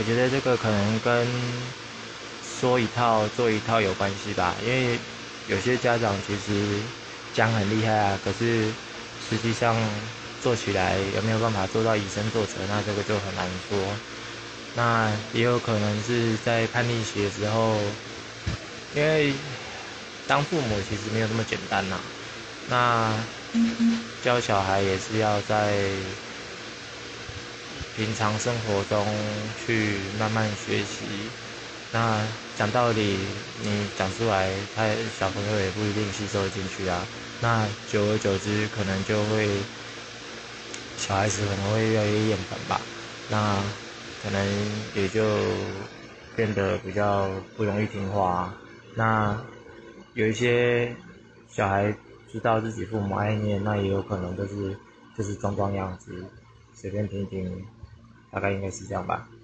我觉得这个可能跟说一套做一套有关系吧，因为有些家长其实讲很厉害啊，可是实际上做起来有没有办法做到以身作则，那这个就很难说。那也有可能是在叛逆期的时候，因为当父母其实没有那么简单呐。那教小孩也是要在平常生活中去慢慢学习。那讲道理，你讲出来，他小朋友也不一定吸收进去啊。那久而久之，可能就会小孩子可能会越来越厌烦吧。那可能也就变得比较不容易听话。那有一些小孩知道自己父母爱念，那也有可能就是就是装装样子，随便听听，大概应该是这样吧。